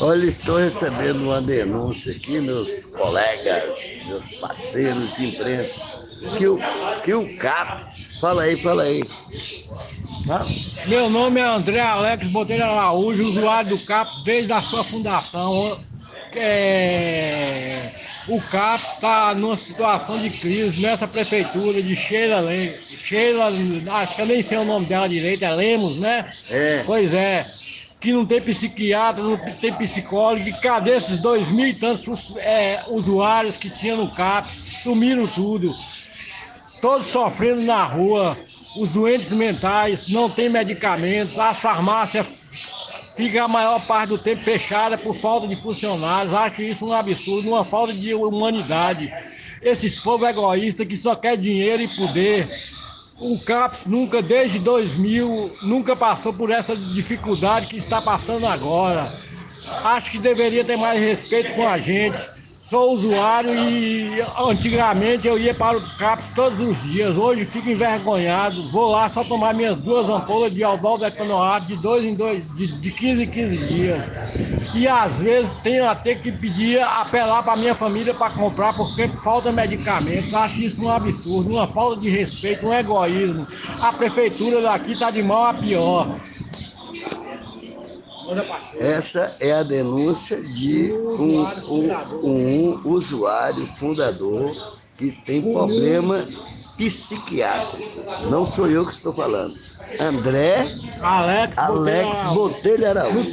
Olha, estou recebendo uma denúncia aqui, meus colegas, meus parceiros de imprensa, que o, que o CAPS. Fala aí, fala aí. Meu nome é André Alex Botelho Araújo, usuário do CAPS desde a sua fundação. É... O CAPS está numa situação de crise nessa prefeitura de Sheila, Sheila, acho que eu nem sei o nome dela direito, é Lemos, né? É. Pois é que não tem psiquiatra, não tem psicólogo, e cadê esses dois mil e tantos é, usuários que tinha no CAPS? Sumiram tudo. Todos sofrendo na rua, os doentes mentais, não tem medicamentos, a farmácia fica a maior parte do tempo fechada por falta de funcionários. Acho isso um absurdo, uma falta de humanidade. Esses povos egoístas que só quer dinheiro e poder o CAPS nunca, desde 2000, nunca passou por essa dificuldade que está passando agora. Acho que deveria ter mais respeito com a gente sou usuário e antigamente eu ia para o CAPS todos os dias. Hoje fico envergonhado, vou lá só tomar minhas duas ampolas de aldol decanoato de dois em dois, de, de 15 em 15 dias. E às vezes tenho até que pedir, apelar para minha família para comprar porque falta medicamentos. Acho isso um absurdo, uma falta de respeito, um egoísmo. A prefeitura daqui está de mal a pior. Essa é a denúncia de um, um, um usuário fundador que tem problema psiquiátrico. Não sou eu que estou falando. André Alex, Alex Botelho Araújo.